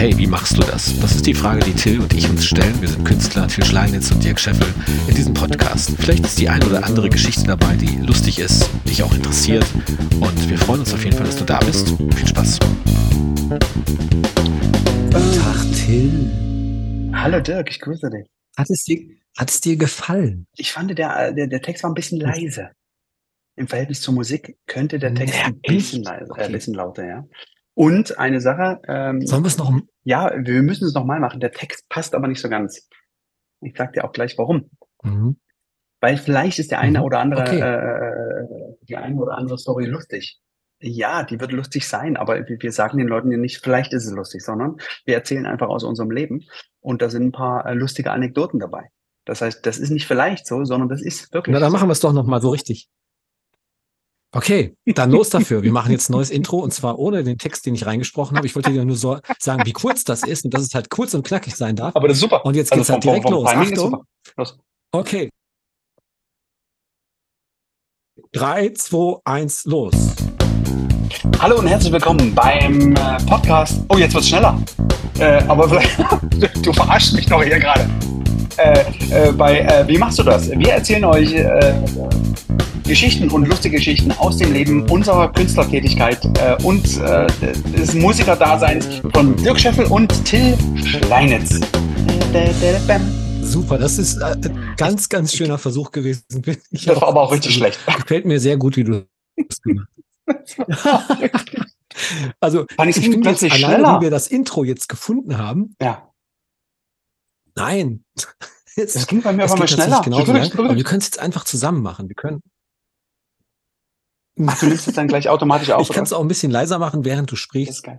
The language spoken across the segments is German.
Hey, wie machst du das? Das ist die Frage, die Till und ich uns stellen. Wir sind Künstler, Till Schleinitz und Dirk Scheffel in diesem Podcast. Vielleicht ist die ein oder andere Geschichte dabei, die lustig ist, dich auch interessiert. Und wir freuen uns auf jeden Fall, dass du da bist. Viel Spaß. Tag, Till. Hallo Dirk, ich grüße dich. Hat es dir, hat es dir gefallen? Ich fand, der, der, der Text war ein bisschen leise. Im Verhältnis zur Musik könnte der Text Ja, ein bisschen leiser, äh, Okay. ein bisschen lauter, ja. Und eine Sache, ähm, Sollen wir es noch? Ja, wir müssen es nochmal machen. Der Text passt aber nicht so ganz. Ich sag dir auch gleich warum. Mhm. Weil vielleicht ist der eine Mhm. oder andere, Okay. äh, die eine oder andere Story lustig. Ja, die wird lustig sein, aber wir sagen den Leuten ja nicht, vielleicht ist es lustig, sondern wir erzählen einfach aus unserem Leben und da sind ein paar äh, lustige Anekdoten dabei. Das heißt, das ist nicht vielleicht so, sondern das ist wirklich Na, dann so. machen wir es doch noch mal so richtig. Okay, dann los dafür. Wir machen jetzt ein neues Intro und zwar ohne den Text, den ich reingesprochen habe. Ich wollte dir nur so sagen, wie kurz das ist und dass es halt kurz und knackig sein darf. Aber das ist super. Und jetzt Also geht's halt vom- direkt vom los. Timing ist Achtung. Los. Okay. Drei, zwei, eins, los. Hallo und herzlich willkommen beim äh, Podcast. Oh, jetzt wird's schneller. Äh, aber vielleicht, du verarschst mich doch hier gerade. Äh, äh, bei äh, Wie machst du das? Wir erzählen euch äh, Geschichten und lustige Geschichten aus dem Leben unserer Künstlertätigkeit äh, und des Musikerdaseins von Dirk Scheffel und Till Schleinitz. Super, das ist ein ganz, ganz schöner Versuch gewesen. Ich Das war aber auch richtig schlecht. Gefällt mir sehr gut, wie du das gemacht hast. Also, Fand ich ich bin jetzt plötzlich alleine, schneller. wie wir das Intro jetzt gefunden haben. Ja, Nein. Es, das ging bei mir aber mal schneller. genauso lang, aber wir können es jetzt einfach zusammen machen. Wir können. Ach, du nimmst es dann gleich automatisch auf. Ich kann es auch ein bisschen leiser machen, während du Das sprichst. ist geil.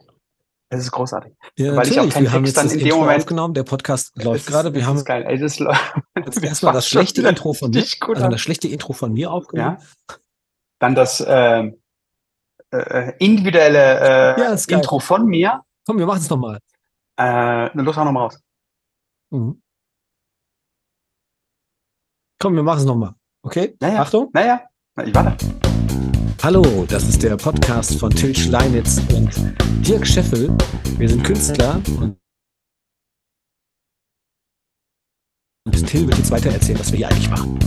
Das ist großartig. Ja, weil ich auch keinen wir haben jetzt dann das in Intro Moment- aufgenommen. Der Podcast Das läuft ist- gerade. Wir das haben ist geil. Ey, das, jetzt erstmal das schlechte Intro von mir, also das schlechte Intro von mir aufgenommen. Ja. Dann das ähm, äh, individuelle äh, Ja, ist. Intro von mir. Komm, wir machen es nochmal. Äh, na, los, hau noch mal raus. Mhm. Komm, wir machen es nochmal. Okay? Ja, ja. Achtung. Naja, na, ich warte. Hallo, das ist der Podcast von Till Schleinitz und Dirk Scheffel. Wir sind Künstler und und Till wird jetzt weiter erzählen, was wir hier eigentlich machen.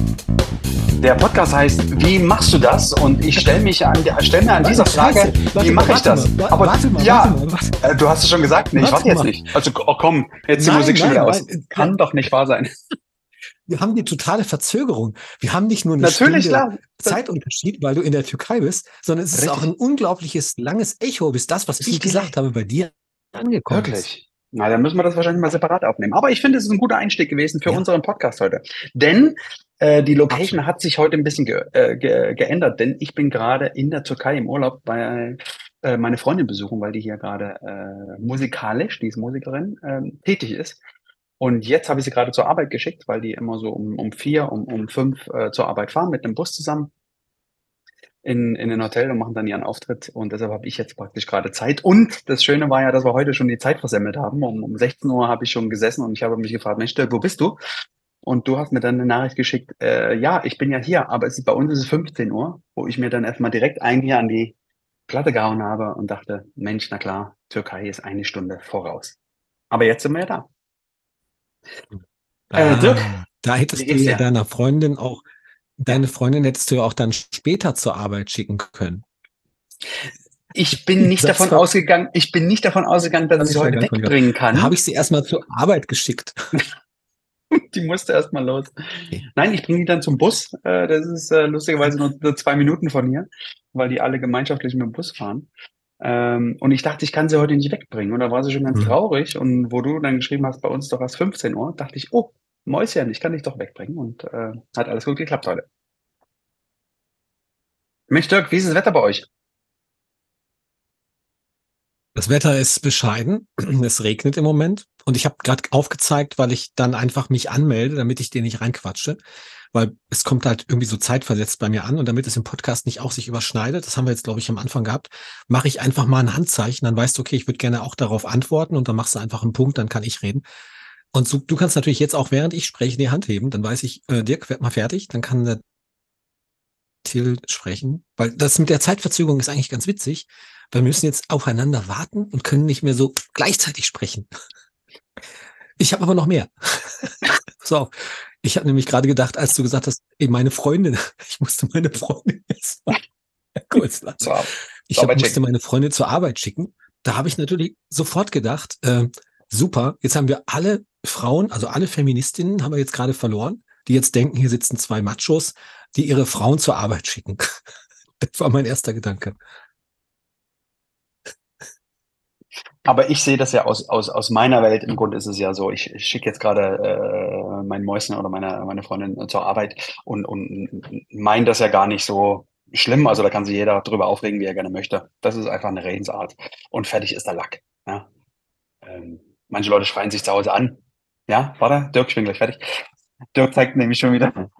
Der Podcast heißt Wie machst du das? Und ich stelle mich an, stell mir an dieser Frage, wie mache ich das? Aber warte mal, ja, warte äh, du hast es schon gesagt. Nee, ich Warte jetzt nicht. Also oh, komm, jetzt die Nein, Musik schon wieder aus. nein, Kann nein. doch nicht wahr sein. Wir haben die totale Verzögerung. Wir haben nicht nur eine Natürlich, Stunde klar. Zeitunterschied, weil du in der Türkei bist, sondern es ist Richtig. auch ein unglaubliches langes Echo, bis das, was ich ist gesagt habe, bei dir angekommen ist. Na, dann müssen wir das wahrscheinlich mal separat aufnehmen. Aber ich finde, es ist ein guter Einstieg gewesen für Ja. unseren Podcast heute. Denn äh, die Location hat sich heute ein bisschen ge äh, ge geändert, denn ich bin gerade in der Türkei im Urlaub bei äh, meine Freundin besuchen, weil die hier gerade äh, musikalisch, die ist Musikerin, ähm, tätig ist. Und jetzt habe ich sie gerade zur Arbeit geschickt, weil die immer so um, um vier, um, um fünf äh, zur Arbeit fahren mit einem Bus zusammen in, in ein Hotel und machen dann ihren Auftritt. Und deshalb habe ich jetzt praktisch gerade Zeit. Und das Schöne war ja, dass wir heute schon die Zeit versemmelt haben. Um, um 16 Uhr habe ich schon gesessen und ich habe mich gefragt, Mensch, wo bist du? Und du hast mir dann eine Nachricht geschickt, äh, ja, ich bin ja hier, aber es ist, bei uns ist es 15 Uhr, wo ich mir dann erstmal direkt ein hier an die Platte gehauen habe und dachte, Mensch, na klar, Türkei ist eine Stunde voraus. Aber jetzt sind wir ja da. Äh, Dirk, da hättest du ja deiner Freundin auch, deine Freundin hättest du ja auch dann später zur Arbeit schicken können. Ich bin nicht Das davon war- ausgegangen, ich bin nicht davon ausgegangen, dass ich sie heute wegbringen kann. Habe ich sie erstmal zur Arbeit geschickt. Die musste erst mal los. Okay. Nein, ich bringe die dann zum Bus. Äh, das ist äh, lustigerweise nur, nur zwei Minuten von hier, weil die alle gemeinschaftlich mit dem Bus fahren. Ähm, und ich dachte, ich kann sie heute nicht wegbringen. Und da war sie schon ganz Mhm. traurig. Und wo du dann geschrieben hast, bei uns doch erst 15 Uhr, dachte ich, oh, Mäuschen, ich kann dich doch wegbringen. Und äh, hat alles gut geklappt heute. Mensch, Dirk, wie ist das Wetter bei euch? Das Wetter ist bescheiden. Es regnet im Moment. Und ich habe gerade aufgezeigt, weil ich dann einfach mich anmelde, damit ich dir nicht reinquatsche. Weil es kommt halt irgendwie so zeitversetzt bei mir an. Und damit es im Podcast nicht auch sich überschneidet, das haben wir jetzt, glaube ich, am Anfang gehabt, mache ich einfach mal ein Handzeichen. Dann weißt du, okay, ich würde gerne auch darauf antworten. Und dann machst du einfach einen Punkt, dann kann ich reden. Und so, du kannst natürlich jetzt auch, während ich spreche, die Hand heben. Dann weiß ich, äh, Dirk, werd mal fertig. Dann kann der Till sprechen, weil das mit der Zeitverzögerung ist eigentlich ganz witzig, weil wir müssen jetzt aufeinander warten und können nicht mehr so gleichzeitig sprechen. Ich habe aber noch mehr. so, ich habe nämlich gerade gedacht, als du gesagt hast, ey, meine Freundin, ich musste meine Freundin jetzt mal kurz lassen. Ich hab, musste meine Freundin zur Arbeit schicken. Da habe ich natürlich sofort gedacht, äh, super, jetzt haben wir alle Frauen, also alle Feministinnen haben wir jetzt gerade verloren, die jetzt denken, hier sitzen zwei Machos, die ihre Frauen zur Arbeit schicken. das war mein erster Gedanke. Aber ich sehe das ja aus, aus, aus meiner Welt. Im Grunde ist es ja so, ich, schicke jetzt gerade äh, mein Mäuschen oder meine, meine Freundin zur Arbeit und, und meine das ja gar nicht so schlimm. Also da kann sich jeder drüber aufregen, wie er gerne möchte. Das ist einfach eine Redensart. Und fertig ist der Lack. Ja? Ähm, manche Leute schreien sich zu Hause an. Ja, warte, Dirk, ich bin gleich fertig. Dirk zeigt nämlich schon wieder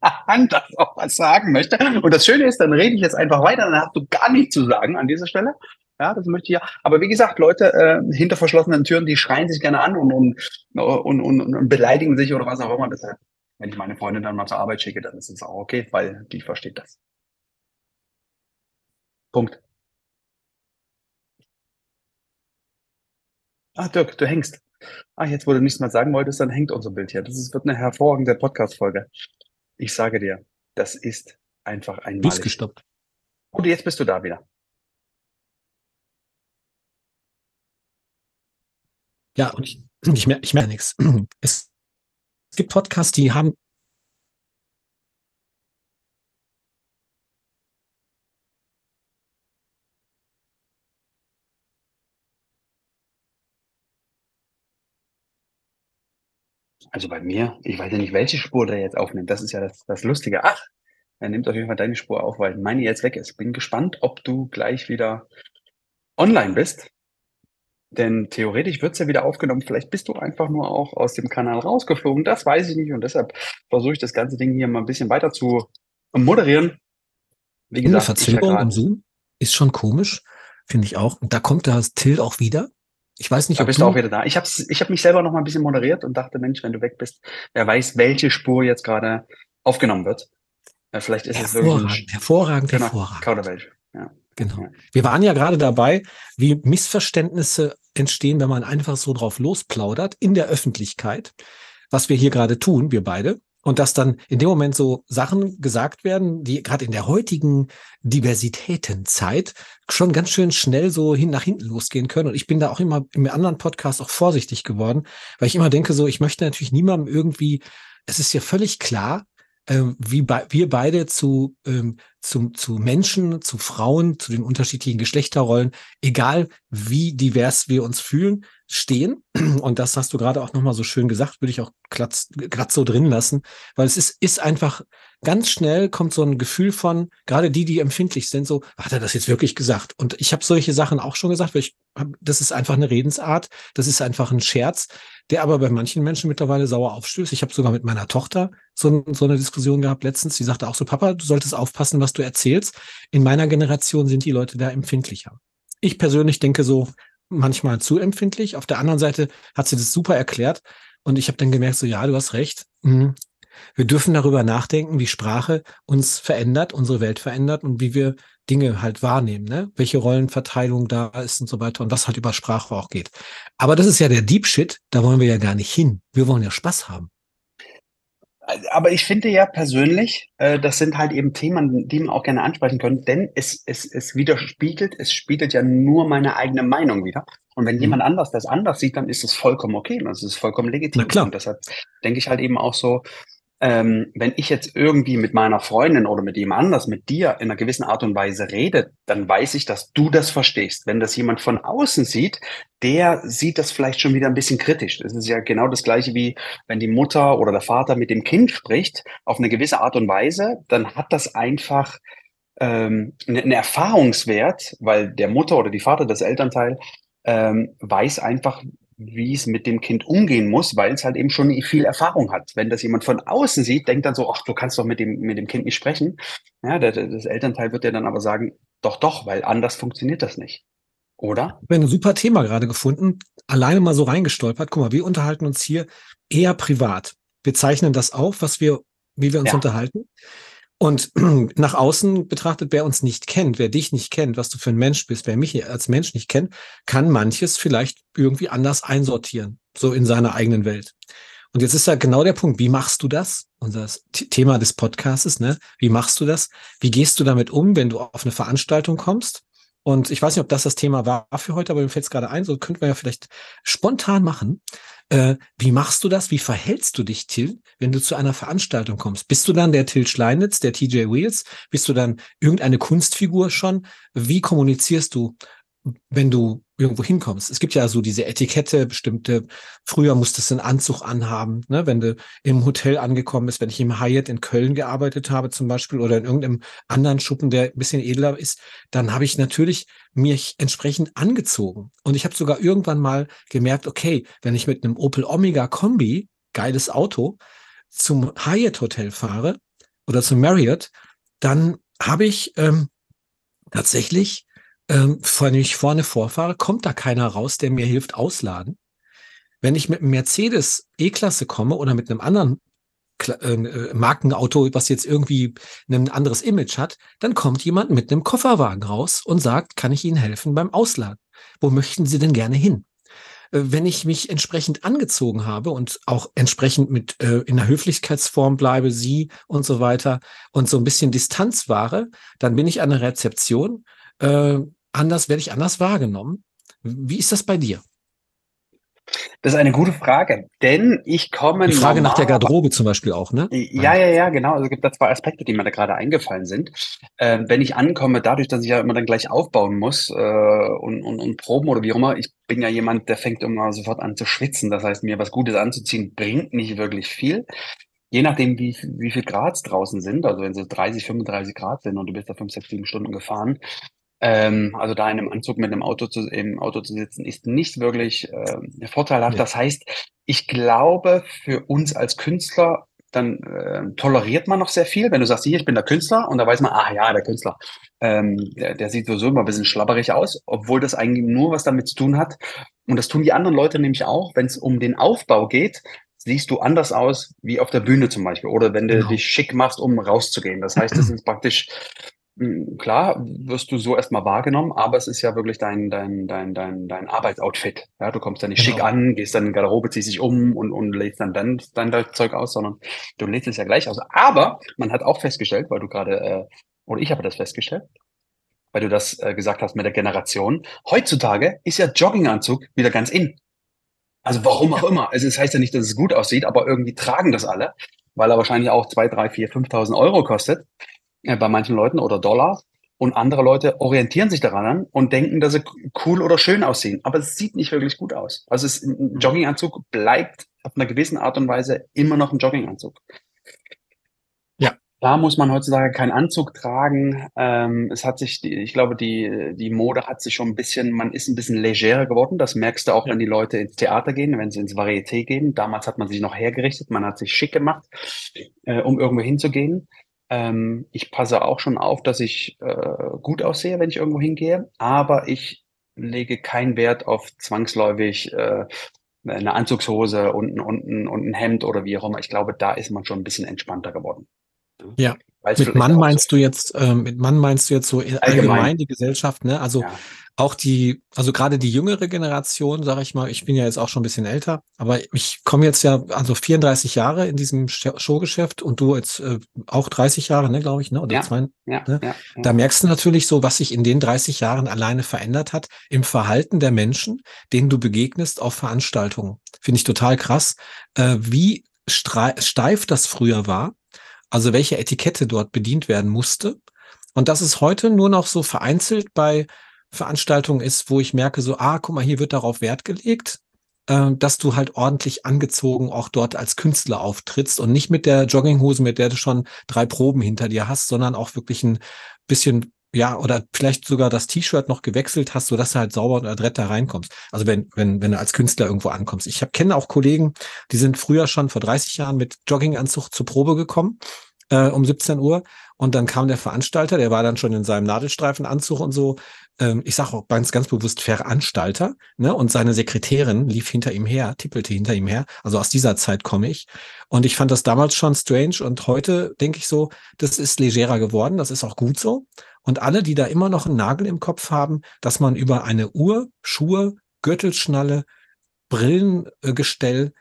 an, dass er auch was sagen möchte. Und das Schöne ist, dann rede ich jetzt einfach weiter, dann hast du gar nichts zu sagen an dieser Stelle. Ja, das möchte ich ja. Aber wie gesagt, Leute äh, hinter verschlossenen Türen, die schreien sich gerne an und, und, und, und, und beleidigen sich oder was auch immer. Deshalb, wenn ich meine Freundin dann mal zur Arbeit schicke, dann ist es auch okay, weil die versteht das. Punkt. Ah, Dirk, du hängst. Ah, jetzt, wo du nichts mehr sagen wolltest, dann hängt unser Bild hier. Das ist, wird eine hervorragende Podcast-Folge. Ich sage dir, das ist einfach ein Bist gestoppt. Und jetzt bist du da wieder. Ja, und ich, ich, mer ich merke nichts. Es gibt Podcasts, die haben Also bei mir, ich weiß ja nicht, welche Spur der jetzt aufnimmt. Das ist ja das, das Lustige. Ach, er nimmt auf jeden Fall deine Spur auf, weil meine jetzt weg ist. Bin gespannt, ob du gleich wieder online bist. Denn theoretisch wird es ja wieder aufgenommen. Vielleicht bist du einfach nur auch aus dem Kanal rausgeflogen. Das weiß ich nicht. Und deshalb versuche ich das ganze Ding hier mal ein bisschen weiter zu moderieren. Wie gesagt, Eine Verzögerung im Zoom ist schon komisch, finde ich auch. Und da kommt das Till auch wieder. Ich weiß nicht, da ob bist du auch wieder da. Ich habe ich hab mich selber noch mal ein bisschen moderiert und dachte, Mensch, wenn du weg bist, wer weiß, welche Spur jetzt gerade aufgenommen wird. Ja, vielleicht ist es wirklich hervorragend, genau, hervorragend. Kauderwelsch. Ja. Genau. Wir waren ja gerade dabei, wie Missverständnisse entstehen, wenn man einfach so drauf losplaudert in der Öffentlichkeit, was wir hier gerade tun, wir beide. Und dass dann in dem Moment so Sachen gesagt werden, die gerade in der heutigen Diversitätenzeit schon ganz schön schnell so hin nach hinten losgehen können. Und ich bin da auch immer im anderen Podcast auch vorsichtig geworden, weil ich immer denke so, ich möchte natürlich niemandem irgendwie, es ist ja völlig klar, ähm, wie be wir beide zu, ähm, zu, zu Menschen, zu Frauen, zu den unterschiedlichen Geschlechterrollen, egal wie divers wir uns fühlen, stehen. Und das hast du gerade auch nochmal so schön gesagt, würde ich auch glatt, glatt so drin lassen, weil es ist, ist einfach ganz schnell kommt so ein Gefühl von, gerade die, die empfindlich sind, so, hat er das jetzt wirklich gesagt? Und ich habe solche Sachen auch schon gesagt, weil ich das ist einfach eine Redensart, das ist einfach ein Scherz, der aber bei manchen Menschen mittlerweile sauer aufstößt. Ich habe sogar mit meiner Tochter so, so eine Diskussion gehabt letztens, die sagte auch so, Papa, du solltest aufpassen, was du erzählst. In meiner Generation sind die Leute da empfindlicher. Ich persönlich denke so, manchmal zu empfindlich. Auf der anderen Seite hat sie das super erklärt. Und ich habe dann gemerkt, so ja, du hast recht. Mhm. Wir dürfen darüber nachdenken, wie Sprache uns verändert, unsere Welt verändert und wie wir Dinge halt wahrnehmen, ne? welche Rollenverteilung da ist und so weiter und was halt über Sprache auch geht. Aber das ist ja der Deep Shit, da wollen wir ja gar nicht hin. Wir wollen ja Spaß haben. Aber ich finde ja persönlich, äh, das sind halt eben Themen, die man auch gerne ansprechen können, denn es, es, es widerspiegelt, es spiegelt ja nur meine eigene Meinung wieder. Und wenn mhm. jemand anders das anders sieht, dann ist es vollkommen okay, das ist vollkommen legitim. Und deshalb denke ich halt eben auch so, ähm, wenn ich jetzt irgendwie mit meiner Freundin oder mit jemand anders, mit dir in einer gewissen Art und Weise rede, dann weiß ich, dass du das verstehst. Wenn das jemand von außen sieht, der sieht das vielleicht schon wieder ein bisschen kritisch. Das ist ja genau das gleiche wie wenn die Mutter oder der Vater mit dem Kind spricht, auf eine gewisse Art und Weise, dann hat das einfach ähm, einen Erfahrungswert, weil der Mutter oder die Vater, das Elternteil, ähm, weiß einfach, wie es mit dem Kind umgehen muss, weil es halt eben schon viel Erfahrung hat. Wenn das jemand von außen sieht, denkt dann so, ach, du kannst doch mit dem, mit dem Kind nicht sprechen. Ja, der, das Elternteil wird ja dann aber sagen, doch, doch, weil anders funktioniert das nicht. Oder? Ich habe ein super Thema gerade gefunden, alleine mal so reingestolpert. Guck mal, wir unterhalten uns hier eher privat. Wir zeichnen das auf, was wir, wie wir uns ja. unterhalten. Und nach außen betrachtet, wer uns nicht kennt, wer dich nicht kennt, was du für ein Mensch bist, wer mich als Mensch nicht kennt, kann manches vielleicht irgendwie anders einsortieren, so in seiner eigenen Welt. Und jetzt ist ja genau der Punkt, wie machst du das? Unser Thema des Podcasts, ne? Wie machst du das? Wie gehst du damit um, wenn du auf eine Veranstaltung kommst? Und ich weiß nicht, ob das das Thema war für heute, aber mir fällt es gerade ein, so könnten wir ja vielleicht spontan machen. Äh, wie machst du das? Wie verhältst du dich, Till, wenn du zu einer Veranstaltung kommst? Bist du dann der Till Schleinitz, der TJ Wheels? Bist du dann irgendeine Kunstfigur schon? Wie kommunizierst du wenn du irgendwo hinkommst. Es gibt ja so diese Etikette, bestimmte, früher musstest du einen Anzug anhaben, ne? wenn du im Hotel angekommen bist, wenn ich im Hyatt in Köln gearbeitet habe zum Beispiel oder in irgendeinem anderen Schuppen, der ein bisschen edler ist, dann habe ich natürlich mich entsprechend angezogen. Und ich habe sogar irgendwann mal gemerkt, okay, wenn ich mit einem Opel Omega Kombi, geiles Auto, zum Hyatt Hotel fahre oder zum Marriott, dann habe ich ähm, tatsächlich ähm, wenn ich vorne vorfahre, kommt da keiner raus, der mir hilft ausladen. Wenn ich mit einem Mercedes E-Klasse komme oder mit einem anderen ähm, äh, Markenauto, was jetzt irgendwie ein anderes Image hat, dann kommt jemand mit einem Kofferwagen raus und sagt, kann ich Ihnen helfen beim Ausladen? Wo möchten Sie denn gerne hin? Äh, wenn ich mich entsprechend angezogen habe und auch entsprechend mit äh, in der Höflichkeitsform bleibe, sie und so weiter und so ein bisschen Distanz wahre, dann bin ich an der Rezeption äh, anders, werde ich anders wahrgenommen. Wie ist das bei dir? Das ist eine gute Frage, denn ich komme. Die Frage nach der Garderobe zum Beispiel auch, ne? Ja, ja, ja, genau. Also es gibt da zwei Aspekte, die mir da gerade eingefallen sind. Äh, wenn ich ankomme, dadurch, dass ich ja immer dann gleich aufbauen muss äh, und, und, und proben oder wie auch immer, ich bin ja jemand, der fängt immer sofort an zu schwitzen. Das heißt, mir was Gutes anzuziehen bringt nicht wirklich viel. Je nachdem, wie, wie viel Grad draußen sind, also wenn es 30, 35 Grad sind und du bist da 5, 6, 7 Stunden gefahren, ähm, also da in einem Anzug mit einem Auto zu, im Auto zu sitzen, ist nicht wirklich äh, vorteilhaft. Ja. Das heißt, ich glaube, für uns als Künstler dann äh, toleriert man noch sehr viel. Wenn du sagst, hier, ich bin der Künstler und da weiß man, ah ja, der Künstler, ähm, der, der sieht sowieso immer ein bisschen schlabberig aus, obwohl das eigentlich nur was damit zu tun hat. Und das tun die anderen Leute nämlich auch, wenn es um den Aufbau geht, siehst du anders aus wie auf der Bühne zum Beispiel oder wenn du genau. dich schick machst, um rauszugehen. Das heißt, das ist praktisch klar, wirst du so erstmal wahrgenommen, aber es ist ja wirklich dein, dein, dein, dein, dein Arbeitsoutfit. Ja, du kommst ja nicht genau. schick an, gehst dann in die Garderobe, ziehst dich um und, und lädst dann dein, dein Zeug aus, sondern du lädst es ja gleich aus. Aber man hat auch festgestellt, weil du gerade, äh, oder ich habe das festgestellt, weil du das äh, gesagt hast mit der Generation, heutzutage ist ja Jogginganzug wieder ganz in. Also warum auch immer. Also es das heißt ja nicht, dass es gut aussieht, aber irgendwie tragen das alle, weil er wahrscheinlich auch zwei, drei, vier, 5.000 Euro kostet bei manchen Leuten oder Dollar. Und andere Leute orientieren sich daran und denken, dass sie cool oder schön aussehen. Aber es sieht nicht wirklich gut aus. Also es, ein Jogginganzug bleibt auf einer gewissen Art und Weise immer noch ein Jogginganzug. Ja. Da muss man heutzutage keinen Anzug tragen. Ähm, es hat sich, die, ich glaube, die, die Mode hat sich schon ein bisschen, man ist ein bisschen legerer geworden. Das merkst du auch, ja. wenn die Leute ins Theater gehen, wenn sie ins Varieté gehen. Damals hat man sich noch hergerichtet, man hat sich schick gemacht, äh, um irgendwo hinzugehen. Ähm, ich passe auch schon auf, dass ich äh, gut aussehe, wenn ich irgendwo hingehe, aber ich lege keinen Wert auf zwangsläufig äh, eine Anzugshose und, und, und, und ein Hemd oder wie auch immer. Ich glaube, da ist man schon ein bisschen entspannter geworden. Ja. Weil's mit Mann meinst so du jetzt, äh, mit Mann meinst du jetzt so allgemein, allgemein die Gesellschaft, ne? Also ja auch die, also gerade die jüngere Generation, sage ich mal, ich bin ja jetzt auch schon ein bisschen älter, aber ich komme jetzt ja also 34 Jahre in diesem Showgeschäft und du jetzt äh, auch 30 Jahre, ne, glaube ich, ne? Oder ja, zwei, ja, ne? Ja, ja, Da merkst du natürlich so, was sich in den 30 Jahren alleine verändert hat im Verhalten der Menschen, denen du begegnest auf Veranstaltungen. Finde ich total krass, äh, wie steif das früher war, also welche Etikette dort bedient werden musste. Und das ist heute nur noch so vereinzelt bei Veranstaltung ist, wo ich merke, so, ah, guck mal, hier wird darauf Wert gelegt, äh, dass du halt ordentlich angezogen auch dort als Künstler auftrittst und nicht mit der Jogginghose, mit der du schon drei Proben hinter dir hast, sondern auch wirklich ein bisschen ja, oder vielleicht sogar das T-Shirt noch gewechselt hast, so dass du halt sauber und adrett da reinkommst. Also wenn, wenn, wenn du als Künstler irgendwo ankommst. Ich hab, kenne auch Kollegen, die sind früher schon vor 30 Jahren mit Jogginganzug zur Probe gekommen, äh, um 17 Uhr. Und dann kam der Veranstalter, der war dann schon in seinem Nadelstreifenanzug und so ähm, ich sage auch ganz, ganz bewusst Veranstalter, ne? Und seine Sekretärin lief hinter ihm her, tippelte hinter ihm her. Also aus dieser Zeit komme ich. Und ich fand das damals schon strange und heute denke ich so, das ist legerer geworden, das ist auch gut so. Und alle, die da immer noch einen Nagel im Kopf haben, dass man über eine Uhr, Schuhe, Gürtelschnalle, Brillengestell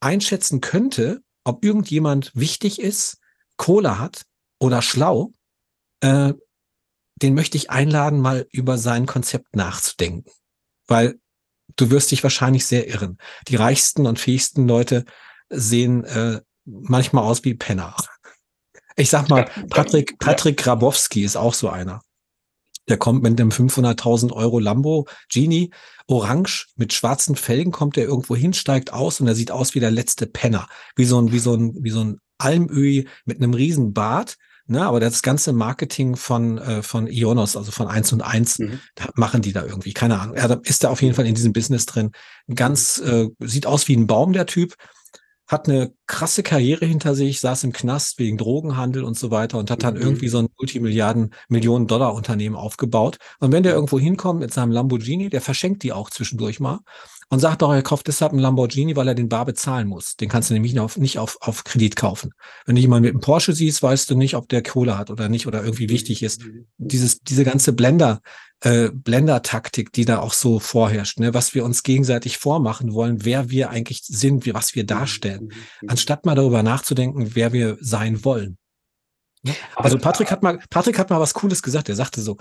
einschätzen könnte, ob irgendjemand wichtig ist, Kohle hat oder schlau, äh, den möchte ich einladen, mal über sein Konzept nachzudenken. Weil du wirst dich wahrscheinlich sehr irren. Die reichsten und fähigsten Leute sehen äh, manchmal aus wie Penner. Ich sag mal, Patrick, Patrick Grabowski ist auch so einer. Der kommt mit einem 500.000 Euro Lambo Genie, orange, mit schwarzen Felgen kommt er irgendwo hin, steigt aus und er sieht aus wie der letzte Penner. Wie so ein, wie so ein, wie so ein Almöhi mit einem riesen Bart. Ne, aber das ganze Marketing von, äh, von Ionos, also von eins und eins, mhm. machen die da irgendwie. Keine Ahnung. Er ist da auf jeden Fall in diesem Business drin. Ganz, äh, sieht aus wie ein Baum, der Typ hat eine krasse Karriere hinter sich, saß im Knast wegen Drogenhandel und so weiter und hat dann mhm. irgendwie so ein Multimilliarden, Millionen Dollar Unternehmen aufgebaut. Und wenn der irgendwo hinkommt mit seinem Lamborghini, der verschenkt die auch zwischendurch mal und sagt doch, er kauft deshalb einen Lamborghini, weil er den bar bezahlen muss. Den kannst du nämlich nicht auf, nicht auf, auf Kredit kaufen. Wenn du jemanden mit einem Porsche siehst, weißt du nicht, ob der Kohle hat oder nicht oder irgendwie wichtig ist. Dieses, diese ganze Blender, äh, Blender-Taktik, die da auch so vorherrscht, ne? was wir uns gegenseitig vormachen wollen, wer wir eigentlich sind, wie, was wir darstellen, anstatt mal darüber nachzudenken, wer wir sein wollen. Also Patrick hat mal, Patrick hat mal was Cooles gesagt. Er sagte so,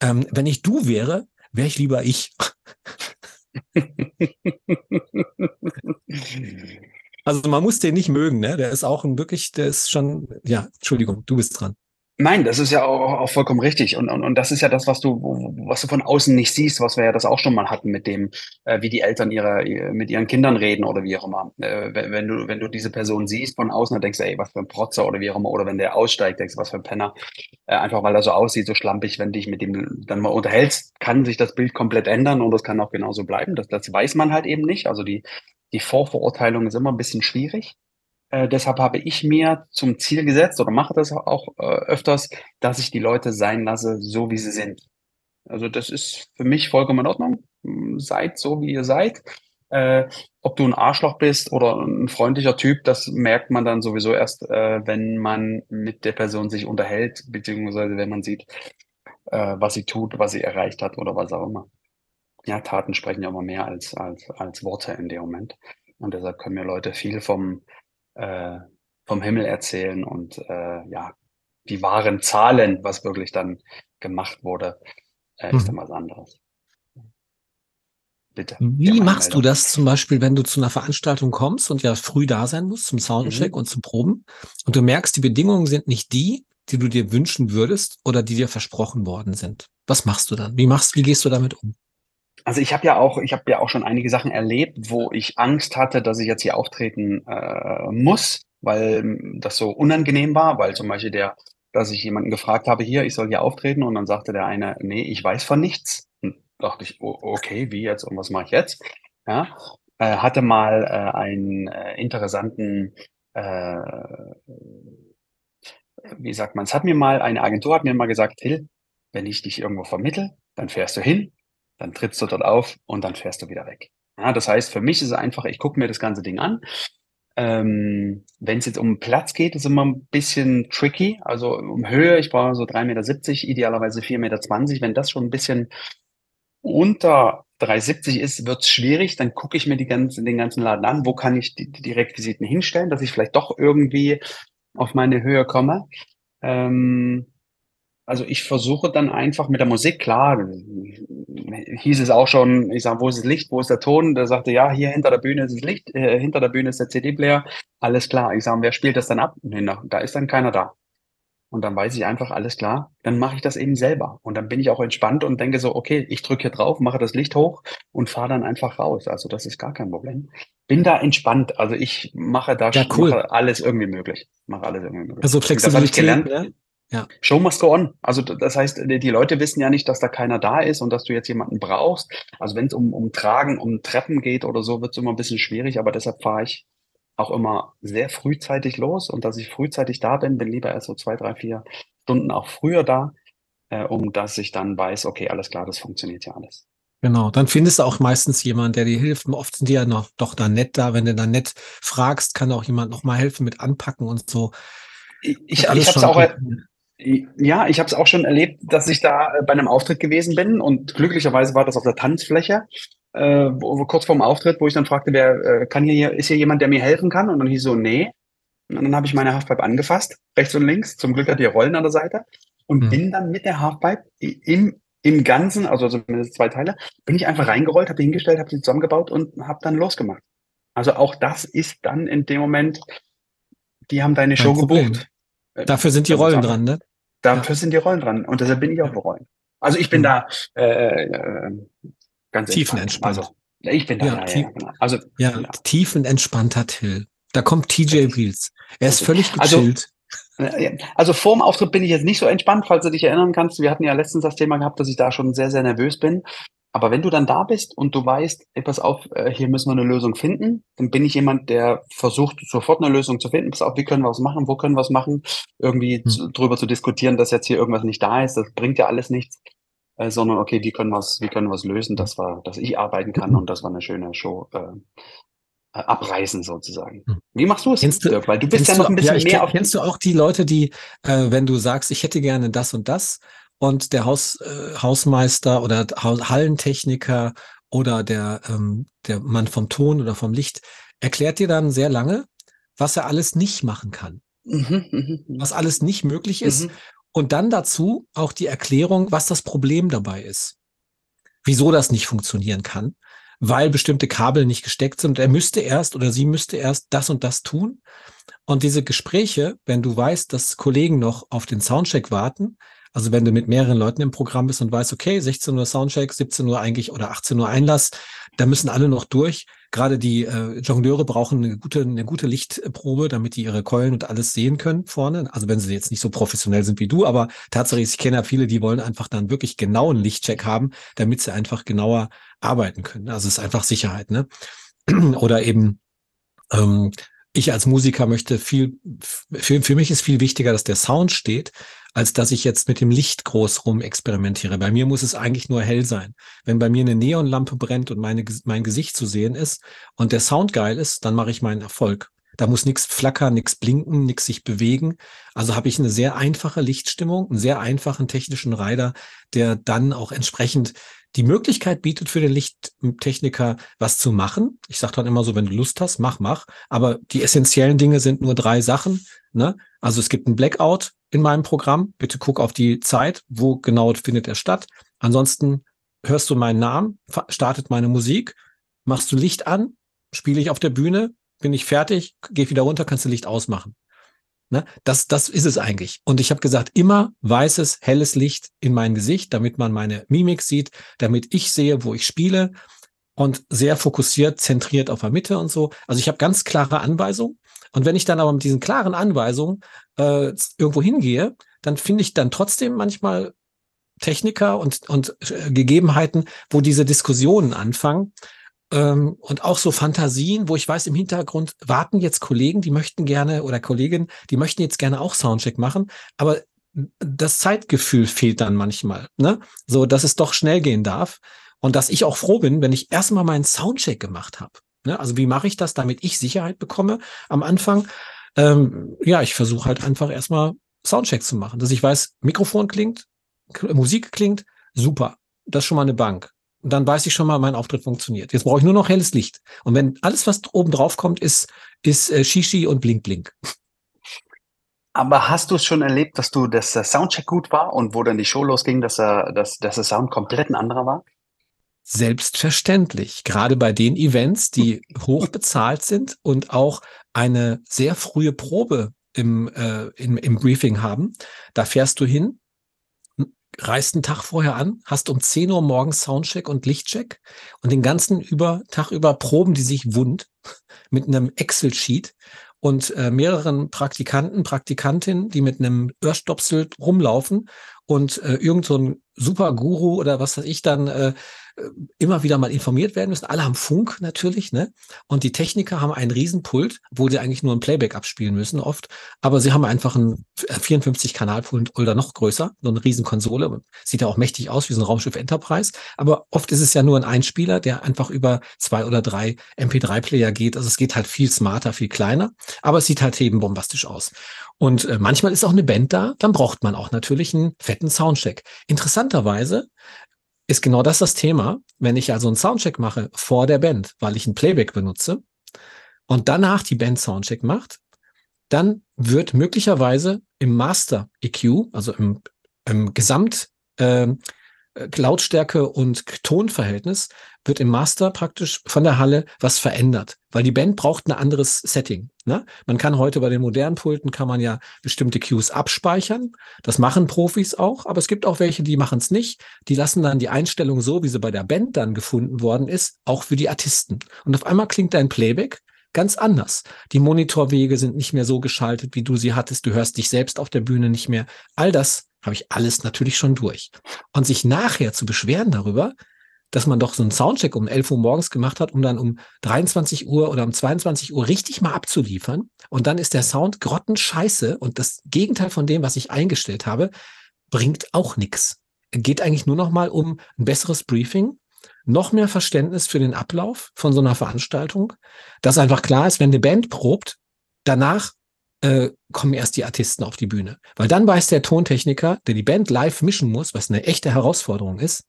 ähm, wenn ich du wäre, wäre ich lieber ich. also man muss den nicht mögen, ne? Der ist auch ein wirklich, der ist schon, ja, Entschuldigung, du bist dran. Nein, das ist ja auch, auch vollkommen richtig. Und, und, und das ist ja das, was du, was du von außen nicht siehst, was wir ja das auch schon mal hatten mit dem, äh, wie die Eltern ihre, mit ihren Kindern reden oder wie auch immer. Äh, wenn, du, wenn du diese Person siehst von außen, dann denkst du, ey, was für ein Protzer oder wie auch immer. Oder wenn der aussteigt, denkst du, was für ein Penner. Äh, einfach weil er so aussieht, so schlampig, wenn dich mit dem dann mal unterhältst, kann sich das Bild komplett ändern und das kann auch genauso bleiben. Das, das weiß man halt eben nicht. Also die, die Vorverurteilung ist immer ein bisschen schwierig. Äh, deshalb habe ich mir zum Ziel gesetzt oder mache das auch äh, öfters, dass ich die Leute sein lasse, so wie sie sind. Also das ist für mich vollkommen in Ordnung. Hm, seid so, wie ihr seid. Äh, ob du ein Arschloch bist oder ein freundlicher Typ, das merkt man dann sowieso erst, äh, wenn man mit der Person sich unterhält, beziehungsweise wenn man sieht, äh, was sie tut, was sie erreicht hat oder was auch immer. Ja, Taten sprechen ja immer mehr als, als, als Worte in dem Moment. Und deshalb können mir Leute viel vom, äh, vom Himmel erzählen und äh, ja, die wahren Zahlen, was wirklich dann gemacht wurde, äh, ist mhm. dann was anderes. Bitte. Wie machst du das zum Beispiel, wenn du zu einer Veranstaltung kommst und ja früh da sein musst zum Soundcheck mhm. und zum Proben und du merkst, die Bedingungen sind nicht die, die du dir wünschen würdest oder die dir versprochen worden sind? Was machst du dann? Wie machst, wie gehst du damit um? Also ich habe ja auch, ich habe ja auch schon einige Sachen erlebt, wo ich Angst hatte, dass ich jetzt hier auftreten äh, muss, weil das so unangenehm war, weil zum Beispiel der, dass ich jemanden gefragt habe, hier, ich soll hier auftreten und dann sagte der eine, nee, ich weiß von nichts. Und dachte ich, oh, okay, wie jetzt und was mache ich jetzt? Ja, äh, hatte mal äh, einen äh, interessanten, äh, wie sagt man, es hat mir mal, eine Agentur hat mir mal gesagt, Till, wenn ich dich irgendwo vermittel, dann fährst du hin, dann trittst du dort auf und dann fährst du wieder weg. Ja, das heißt, für mich ist es einfach, ich gucke mir das ganze Ding an. Ähm, Wenn es jetzt um Platz geht, ist immer ein bisschen tricky. Also um Höhe, ich brauche so 3,70 Meter, idealerweise 4,20 Meter. Wenn das schon ein bisschen unter 3,70 ist, wird es schwierig. Dann gucke ich mir die ganzen, den ganzen Laden an. Wo kann ich die, die Requisiten hinstellen, dass ich vielleicht doch irgendwie auf meine Höhe komme. Ähm, also ich versuche dann einfach mit der Musik, klar, hieß es auch schon, ich sage, wo ist das Licht, wo ist der Ton? Der sagte, ja, hier hinter der Bühne ist das Licht, äh, hinter der Bühne ist der CD-Player, alles klar. Ich sage, wer spielt das dann ab? Nee, da ist dann keiner da. Und dann weiß ich einfach, alles klar, dann mache ich das eben selber. Und dann bin ich auch entspannt und denke so, okay, ich drücke hier drauf, mache das Licht hoch und fahre dann einfach raus. Also das ist gar kein Problem. Bin da entspannt. Also ich mache da ja, cool. mache alles irgendwie möglich. Mache alles irgendwie möglich. Also Flexibilität, ne? Ja. Show must go on. Also das heißt, die Leute wissen ja nicht, dass da keiner da ist und dass du jetzt jemanden brauchst. Also wenn es um, um Tragen, um Treppen geht oder so, wird es immer ein bisschen schwierig, aber deshalb fahre ich auch immer sehr frühzeitig los und dass ich frühzeitig da bin, bin lieber erst so zwei, drei, vier Stunden auch früher da, äh, um dass ich dann weiß, okay, alles klar, das funktioniert ja alles. Genau, dann findest du auch meistens jemanden, der dir hilft. Oft sind die ja noch doch da nett da. Wenn du dann nett fragst, kann auch jemand noch mal helfen mit anpacken und so. Ich, ich, ich habe es auch, ja, ich habe es auch schon erlebt, dass ich da äh, bei einem Auftritt gewesen bin und glücklicherweise war das auf der Tanzfläche, äh, wo, kurz vorm Auftritt, wo ich dann fragte, wer äh, kann hier, ist hier jemand, der mir helfen kann? Und dann hieß so, nee. Und dann habe ich meine Halfpipe angefasst, rechts und links. Zum Glück hat die Rollen an der Seite und hm. bin dann mit der Halfpipe im im Ganzen, also zumindest zwei Teile, bin ich einfach reingerollt, habe die hingestellt, habe die zusammengebaut und habe dann losgemacht. Also auch das ist dann in dem Moment, die haben deine Show gebucht. Äh, Dafür sind die Rollen dran, ne? Dafür ja. sind die Rollen dran und deshalb bin ich auch bereuen. Also ich bin mhm. da äh, äh, ganz tiefenentspannt. Also, ich bin da, ja, ja, ja, genau. Also ja, ja. tiefenentspannter Till. Da kommt TJ Wheels. Er ist völlig also, gechillt. Also, also vor dem Auftritt bin ich jetzt nicht so entspannt, falls du dich erinnern kannst. Wir hatten ja letztens das Thema gehabt, dass ich da schon sehr, sehr nervös bin. Aber wenn du dann da bist und du weißt, ey, pass auf, äh, hier müssen wir eine Lösung finden, dann bin ich jemand, der versucht, sofort eine Lösung zu finden. Pass auf, wie können wir was machen, wo können wir was machen, irgendwie hm. zu, drüber zu diskutieren, dass jetzt hier irgendwas nicht da ist, das bringt ja alles nichts, äh, sondern okay, wie können wir es, wie können wir es lösen, dass wir, dass ich arbeiten kann und dass wir eine schöne Show äh, äh abreißen sozusagen. Hm. Wie machst du es, Dirk? Weil du bist ja noch ein bisschen ja, mehr kenn, auf. Kennst du auch die Leute, die, äh, wenn du sagst, ich hätte gerne das und das, und der Haus, äh, Hausmeister oder Hallentechniker oder der, ähm, der Mann vom Ton oder vom Licht erklärt dir dann sehr lange, was er alles nicht machen kann. Mhm, mh, mh. Was alles nicht möglich ist. Mhm. Und dann dazu auch die Erklärung, was das Problem dabei ist. Wieso das nicht funktionieren kann, weil bestimmte Kabel nicht gesteckt sind. Er müsste erst oder sie müsste erst das und das tun. Und diese Gespräche, wenn du weißt, dass Kollegen noch auf den Soundcheck warten, also wenn du mit mehreren Leuten im Programm bist und weißt, okay, 16 Uhr Soundcheck, 17 Uhr eigentlich oder 18 Uhr Einlass, da müssen alle noch durch. Gerade die äh, Jongleure brauchen eine gute, eine gute Lichtprobe, damit die ihre Keulen und alles sehen können vorne. Also wenn sie jetzt nicht so professionell sind wie du, aber tatsächlich, ich kenne ja viele, die wollen einfach dann wirklich genauen Lichtcheck haben, damit sie einfach genauer arbeiten können. Also es ist einfach Sicherheit, ne? Oder eben ähm, ich als Musiker möchte viel, für, für mich ist viel wichtiger, dass der Sound steht, als dass ich jetzt mit dem Licht groß rum experimentiere. Bei mir muss es eigentlich nur hell sein. Wenn bei mir eine Neonlampe brennt und meine, mein Gesicht zu sehen ist und der Sound geil ist, dann mache ich meinen Erfolg. Da muss nichts flackern, nichts blinken, nichts sich bewegen. Also habe ich eine sehr einfache Lichtstimmung, einen sehr einfachen technischen Rider, der dann auch entsprechend die Möglichkeit bietet für den Lichttechniker, was zu machen. Ich sage dann immer so, wenn du Lust hast, mach, mach. Aber die essentiellen Dinge sind nur drei Sachen. Ne? Also es gibt ein Blackout in meinem Programm. Bitte guck auf die Zeit, wo genau findet er statt. Ansonsten hörst du meinen Namen, startet meine Musik, machst du Licht an, spiele ich auf der Bühne, bin ich fertig, gehe wieder runter, kannst du Licht ausmachen. Ne? Das, das ist es eigentlich. Und ich habe gesagt, immer weißes, helles Licht in mein Gesicht, damit man meine Mimik sieht, damit ich sehe, wo ich spiele und sehr fokussiert, zentriert auf der Mitte und so. Also ich habe ganz klare Anweisungen. Und wenn ich dann aber mit diesen klaren Anweisungen äh, irgendwo hingehe, dann finde ich dann trotzdem manchmal Techniker und, und äh, Gegebenheiten, wo diese Diskussionen anfangen. Ähm, und auch so Fantasien, wo ich weiß, im Hintergrund warten jetzt Kollegen, die möchten gerne oder Kolleginnen, die möchten jetzt gerne auch Soundcheck machen, aber das Zeitgefühl fehlt dann manchmal, ne? So, dass es doch schnell gehen darf und dass ich auch froh bin, wenn ich erstmal meinen Soundcheck gemacht habe. Ne? Also wie mache ich das, damit ich Sicherheit bekomme am Anfang? Ähm, ja, ich versuche halt einfach erstmal Soundcheck zu machen, dass ich weiß, Mikrofon klingt, Musik klingt, super. Das ist schon mal eine Bank. Und dann weiß ich schon mal, mein Auftritt funktioniert. Jetzt brauche ich nur noch helles Licht. Und wenn alles, was oben drauf kommt, ist, ist äh, Shishi und Blink Blink. Aber hast du es schon erlebt, dass du, der Soundcheck gut war und wo dann die Show losging, dass, er, dass, dass der Sound komplett ein anderer war? Selbstverständlich. Gerade bei den Events, die hoch bezahlt sind und auch eine sehr frühe Probe im, äh, im, im Briefing haben. Da fährst du hin, reist einen Tag vorher an, hast um 10 Uhr morgens Soundcheck und Lichtcheck und den ganzen über, Tag über proben die sich wund mit einem Excel-Sheet und äh, mehreren Praktikanten, Praktikantinnen, die mit einem Öhrstopsel rumlaufen und äh, irgend so ein super Guru oder was weiß ich dann äh, immer wieder mal informiert werden müssen. Alle haben Funk natürlich, ne? Und die Techniker haben einen Riesenpult, wo sie eigentlich nur ein Playback abspielen müssen oft. Aber sie haben einfach einen 54-Kanal-Pult oder noch größer, so eine Riesenkonsole. Sieht ja auch mächtig aus wie so ein Raumschiff Enterprise. Aber oft ist es ja nur ein Einspieler, der einfach über zwei oder drei MP3-Player geht. Also es geht halt viel smarter, viel kleiner. Aber es sieht halt eben bombastisch aus. Und äh, manchmal ist auch eine Band da, dann braucht man auch natürlich einen fetten Soundcheck. Interessanterweise ist genau das das Thema, wenn ich also einen Soundcheck mache vor der Band, weil ich ein Playback benutze und danach die Band Soundcheck macht, dann wird möglicherweise im Master EQ, also im, im Gesamt äh, Lautstärke und Tonverhältnis wird im Master praktisch von der Halle was verändert, weil die Band braucht ein anderes Setting. Ne? Man kann heute bei den modernen Pulten kann man ja bestimmte Cues abspeichern. Das machen Profis auch, aber es gibt auch welche, die machen es nicht. Die lassen dann die Einstellung so, wie sie bei der Band dann gefunden worden ist, auch für die Artisten. Und auf einmal klingt dein Playback ganz anders. Die Monitorwege sind nicht mehr so geschaltet, wie du sie hattest. Du hörst dich selbst auf der Bühne nicht mehr. All das habe ich alles natürlich schon durch. Und sich nachher zu beschweren darüber, dass man doch so einen Soundcheck um 11 Uhr morgens gemacht hat, um dann um 23 Uhr oder um 22 Uhr richtig mal abzuliefern. Und dann ist der Sound grottenscheiße und das Gegenteil von dem, was ich eingestellt habe, bringt auch nichts. Geht eigentlich nur noch mal um ein besseres Briefing, noch mehr Verständnis für den Ablauf von so einer Veranstaltung, dass einfach klar ist, wenn eine Band probt, danach äh, kommen erst die Artisten auf die Bühne. Weil dann weiß der Tontechniker, der die Band live mischen muss, was eine echte Herausforderung ist,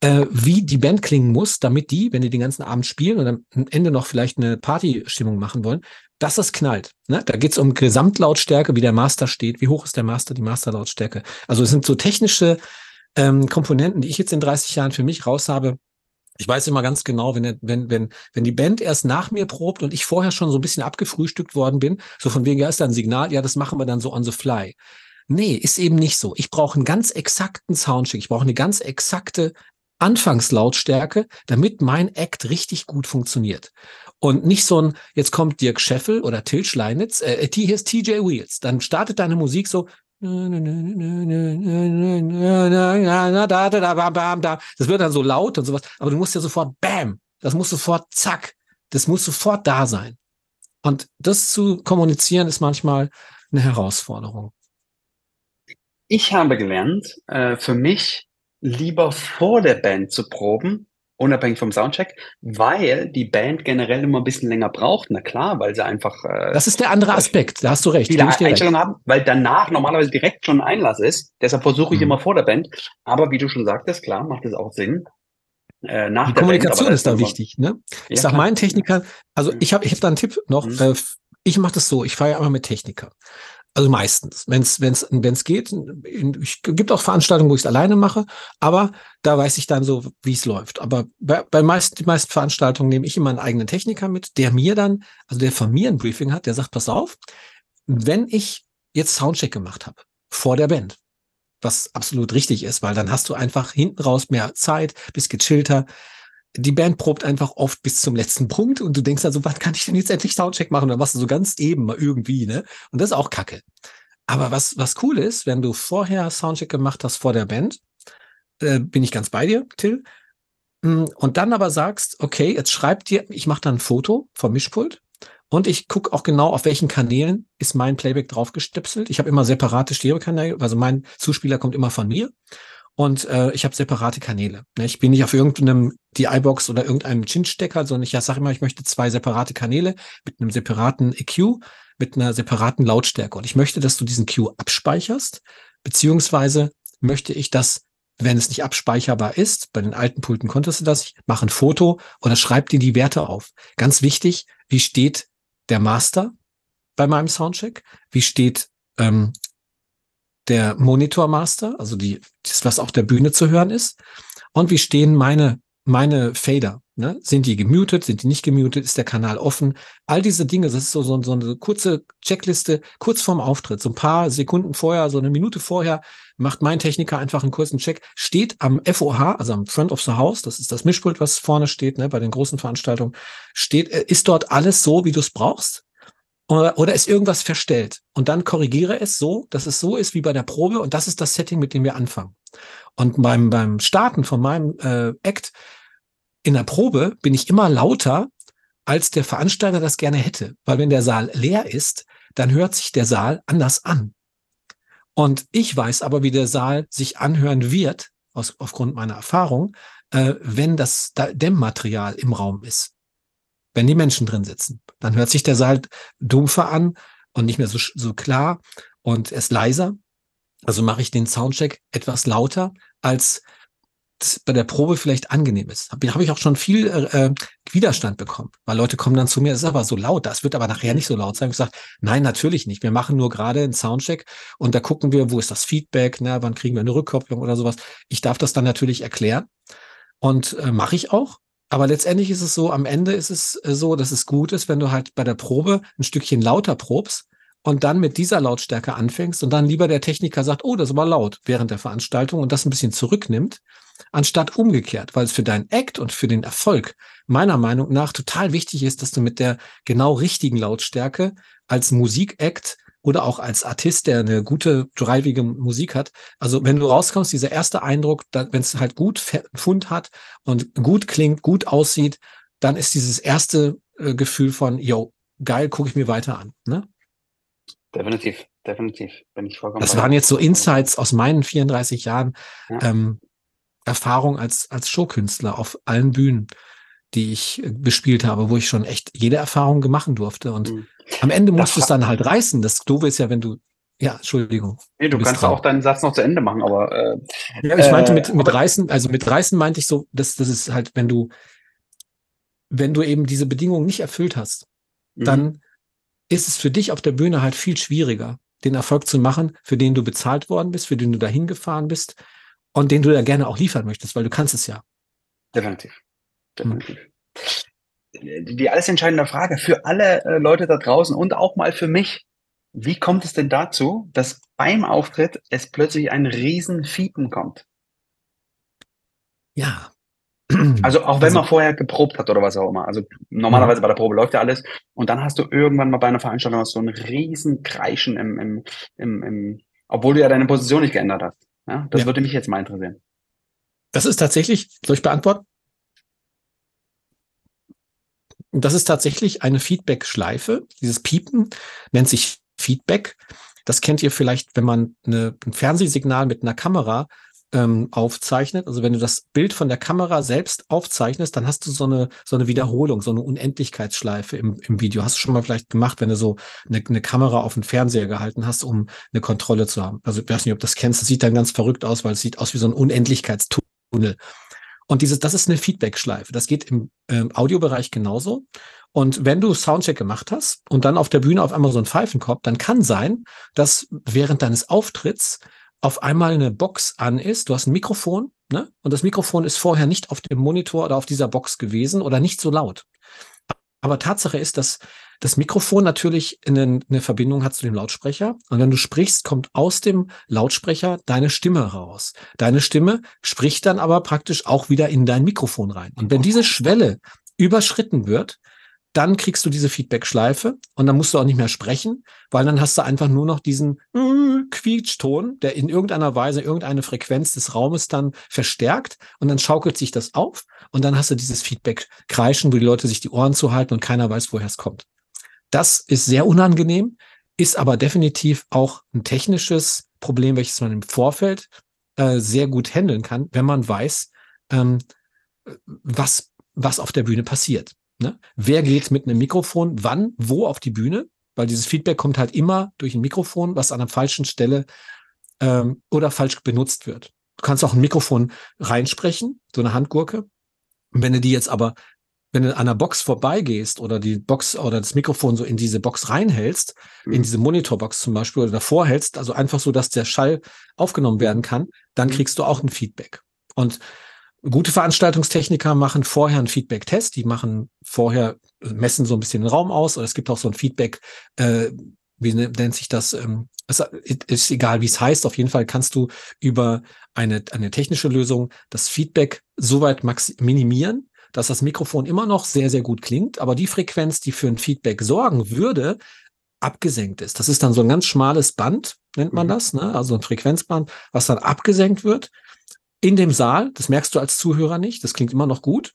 äh, wie die Band klingen muss, damit die, wenn die den ganzen Abend spielen und am Ende noch vielleicht eine Partystimmung machen wollen, dass es knallt. Ne? Da geht's um Gesamtlautstärke, wie der Master steht, wie hoch ist der Master, die Masterlautstärke. Also es sind so technische ähm, Komponenten, die ich jetzt in 30 Jahren für mich raus habe, ich weiß immer ganz genau, wenn, wenn, wenn, wenn die Band erst nach mir probt und ich vorher schon so ein bisschen abgefrühstückt worden bin, so von wegen, ja, ist da ein Signal, ja, das machen wir dann so on the fly. Nee, ist eben nicht so. Ich brauche einen ganz exakten Soundcheck. Ich brauche eine ganz exakte Anfangslautstärke, damit mein Act richtig gut funktioniert. Und nicht so ein, jetzt kommt Dirk Scheffel oder Till Schleinitz, äh, hier ist TJ Wheels. Dann startet deine Musik so, das wird dann so laut und sowas, aber du musst ja sofort Bam, das muss sofort Zack, das muss sofort da sein. Und das zu kommunizieren ist manchmal eine Herausforderung. Ich habe gelernt, äh, für mich lieber vor der Band zu proben, unabhängig vom Soundcheck, weil die Band generell immer ein bisschen länger braucht. Na klar, weil sie einfach. Äh, das ist der andere Aspekt, da hast du recht. Viele Einstellungen haben, weil danach normalerweise direkt schon ein Einlass ist. Deshalb versuche ich mhm. immer vor der Band. Aber wie du schon sagtest, klar, macht es auch Sinn. Äh, nach die Kommunikation Band, ist da wichtig. Ne? Ich ja, sag meinen Technikern, also mhm. ich habe ich hab da einen Tipp noch. Mhm. Äh, ich mache das so, ich fahre ja immer mit Techniker. Also meistens, wenn es wenn's, wenn's geht. Ich gibt auch Veranstaltungen, wo ich es alleine mache, aber da weiß ich dann so, wie es läuft. Aber bei, bei meisten, die meisten Veranstaltungen nehme ich immer einen eigenen Techniker mit, der mir dann, also der von mir ein Briefing hat, der sagt, pass auf, wenn ich jetzt Soundcheck gemacht habe vor der Band, was absolut richtig ist, weil dann hast du einfach hinten raus mehr Zeit, bist gechillter, die Band probt einfach oft bis zum letzten Punkt und du denkst also, wann kann ich denn jetzt endlich Soundcheck machen? Und dann machst du so ganz eben mal irgendwie, ne? Und das ist auch kacke. Aber was, was cool ist, wenn du vorher Soundcheck gemacht hast vor der Band, äh, bin ich ganz bei dir, Till. Mm, und dann aber sagst, okay, jetzt schreib dir, ich mache dann ein Foto vom Mischpult und ich gucke auch genau, auf welchen Kanälen ist mein Playback draufgestöpselt. Ich habe immer separate Stereokanäle, also mein Zuspieler kommt immer von mir und äh, ich habe separate Kanäle. Ne? Ich bin nicht auf irgendeinem DI-Box oder irgendeinem Chin-Stecker, sondern ich sage immer, ich möchte zwei separate Kanäle mit einem separaten EQ, mit einer separaten Lautstärke. Und ich möchte, dass du diesen Q abspeicherst, beziehungsweise möchte ich, dass, wenn es nicht abspeicherbar ist, bei den alten Pulten konntest du das, ich mache ein Foto oder schreib dir die Werte auf. Ganz wichtig, wie steht der Master bei meinem Soundcheck? Wie steht ähm, der Monitormaster, also die, das, was auf der Bühne zu hören ist. Und wie stehen meine, meine Fader? Ne? Sind die gemutet? Sind die nicht gemutet? Ist der Kanal offen? All diese Dinge, das ist so, so, so eine kurze Checkliste, kurz vorm Auftritt, so ein paar Sekunden vorher, so eine Minute vorher, macht mein Techniker einfach einen kurzen Check, steht am FOH, also am Front of the House, das ist das Mischpult, was vorne steht, ne, bei den großen Veranstaltungen, steht, äh, ist dort alles so, wie du es brauchst? Oder, oder ist irgendwas verstellt. Und dann korrigiere es so, dass es so ist wie bei der Probe und das ist das Setting, mit dem wir anfangen. Und beim, beim Starten von meinem äh, Act in der Probe bin ich immer lauter, als der Veranstalter das gerne hätte. Weil wenn der Saal leer ist, dann hört sich der Saal anders an. Und ich weiß aber, wie der Saal sich anhören wird, aus, aufgrund meiner Erfahrung, äh, wenn das Dämmmaterial im Raum ist. Wenn die Menschen drin sitzen. Dann hört sich der Saal dumpfer an und nicht mehr so, so klar und er ist leiser. Also mache ich den Soundcheck etwas lauter, als bei der Probe vielleicht angenehm ist. Habe hab ich auch schon viel äh, äh, Widerstand bekommen, weil Leute kommen dann zu mir, das ist aber so laut, das wird aber nachher nicht so laut sein. Ich sage, nein, natürlich nicht. Wir machen nur gerade einen Soundcheck und da gucken wir, wo ist das Feedback, ne, wann kriegen wir eine Rückkopplung oder sowas. Ich darf das dann natürlich erklären und äh, mache ich auch. Aber letztendlich ist es so, am Ende ist es äh, so, dass es gut ist, wenn du halt bei der Probe ein Stückchen lauter probst und dann mit dieser Lautstärke anfängst und dann lieber der Techniker sagt, oh, das war laut während der Veranstaltung und das ein bisschen zurücknimmt, anstatt umgekehrt, weil es für deinen Act und für den Erfolg meiner Meinung nach total wichtig ist, dass du mit der genau richtigen Lautstärke als Musikact oder auch als Artist, der eine gute, drivige Musik hat. Also wenn du rauskommst, dieser erste Eindruck, wenn es halt gut Fund hat und gut klingt, gut aussieht, dann ist dieses erste äh, Gefühl von, yo, geil, gucke ich mir weiter an. Ne? Definitiv, definitiv. Bin ich vollkommen das waren jetzt so Insights aus meinen 34 Jahren ja. ähm, Erfahrung als, als Showkünstler auf allen Bühnen, die ich äh, bespielt habe, wo ich schon echt jede Erfahrung machen durfte. Und mhm. am Ende musst du es dann halt reißen. Das Doofe ist ja, wenn du ja, Entschuldigung. Nee, du, du kannst dran. auch deinen Satz noch zu Ende machen, aber. Äh, ja, ich meinte mit, mit Reißen, also mit Reißen meinte ich so, dass das ist halt, wenn du, wenn du eben diese Bedingungen nicht erfüllt hast, mhm. dann ist es für dich auf der Bühne halt viel schwieriger, den Erfolg zu machen, für den du bezahlt worden bist, für den du dahin gefahren bist und den du ja gerne auch liefern möchtest, weil du kannst es ja. Definitiv. Definitiv. Die alles entscheidende Frage für alle äh, Leute da draußen und auch mal für mich. Wie kommt es denn dazu, dass beim Auftritt es plötzlich ein riesen Fiepen kommt? Ja, also auch wenn also, man vorher geprobt hat oder was auch immer. Also normalerweise ja. bei der Probe läuft ja alles und dann hast du irgendwann mal bei einer Veranstaltung so ein riesen Kreischen im, im, im, im obwohl du ja deine Position nicht geändert hast. Ja, das ja. würde mich jetzt mal interessieren. Das ist tatsächlich, soll ich beantworten? Das ist tatsächlich eine Feedback-Schleife. Dieses Piepen nennt sich Feedback. Das kennt ihr vielleicht, wenn man eine, ein Fernsehsignal mit einer Kamera ähm, aufzeichnet. Also wenn du das Bild von der Kamera selbst aufzeichnest, dann hast du so eine, so eine Wiederholung, so eine Unendlichkeitsschleife im, im Video. Hast du schon mal vielleicht gemacht, wenn du so eine, eine Kamera auf den Fernseher gehalten hast, um eine Kontrolle zu haben. Also ich weiß nicht, ob das kennst. Das sieht dann ganz verrückt aus, weil es sieht aus wie so ein Unendlichkeitstunnel. Und dieses, das ist eine Feedback-Schleife. Das geht im ähm, Audiobereich genauso. Und wenn du Soundcheck gemacht hast und dann auf der Bühne auf einmal so ein Pfeifenkorb, dann kann sein, dass während deines Auftritts auf einmal eine Box an ist, du hast ein Mikrofon, ne? Und das Mikrofon ist vorher nicht auf dem Monitor oder auf dieser Box gewesen oder nicht so laut. Aber Tatsache ist, dass das Mikrofon natürlich eine, eine Verbindung hat zu dem Lautsprecher. Und wenn du sprichst, kommt aus dem Lautsprecher deine Stimme raus. Deine Stimme spricht dann aber praktisch auch wieder in dein Mikrofon rein. Und wenn diese Schwelle überschritten wird, dann kriegst du diese Feedback-Schleife und dann musst du auch nicht mehr sprechen, weil dann hast du einfach nur noch diesen äh, Quietschton, der in irgendeiner Weise irgendeine Frequenz des Raumes dann verstärkt und dann schaukelt sich das auf und dann hast du dieses Feedback-Kreischen, wo die Leute sich die Ohren zuhalten und keiner weiß, woher es kommt. Das ist sehr unangenehm, ist aber definitiv auch ein technisches Problem, welches man im Vorfeld äh, sehr gut handeln kann, wenn man weiß, ähm, was, was auf der Bühne passiert. Ne? Wer geht mit einem Mikrofon wann, wo auf die Bühne? Weil dieses Feedback kommt halt immer durch ein Mikrofon, was an der falschen Stelle ähm, oder falsch benutzt wird. Du kannst auch ein Mikrofon reinsprechen, so eine Handgurke. Und wenn du die jetzt aber, wenn du an der Box vorbeigehst oder die Box oder das Mikrofon so in diese Box reinhältst, mhm. in diese Monitorbox zum Beispiel oder davor hältst, also einfach so, dass der Schall aufgenommen werden kann, dann mhm. kriegst du auch ein Feedback. Und Gute Veranstaltungstechniker machen vorher einen Feedback-Test, die machen vorher, messen so ein bisschen den Raum aus, oder es gibt auch so ein Feedback, äh, wie nennt sich das? Ähm, es ist egal, wie es heißt. Auf jeden Fall kannst du über eine, eine technische Lösung das Feedback so weit minimieren, dass das Mikrofon immer noch sehr, sehr gut klingt, aber die Frequenz, die für ein Feedback sorgen würde, abgesenkt ist. Das ist dann so ein ganz schmales Band, nennt man Mhm. das, ne? also ein Frequenzband, was dann abgesenkt wird in dem Saal. Das merkst du als Zuhörer nicht. Das klingt immer noch gut.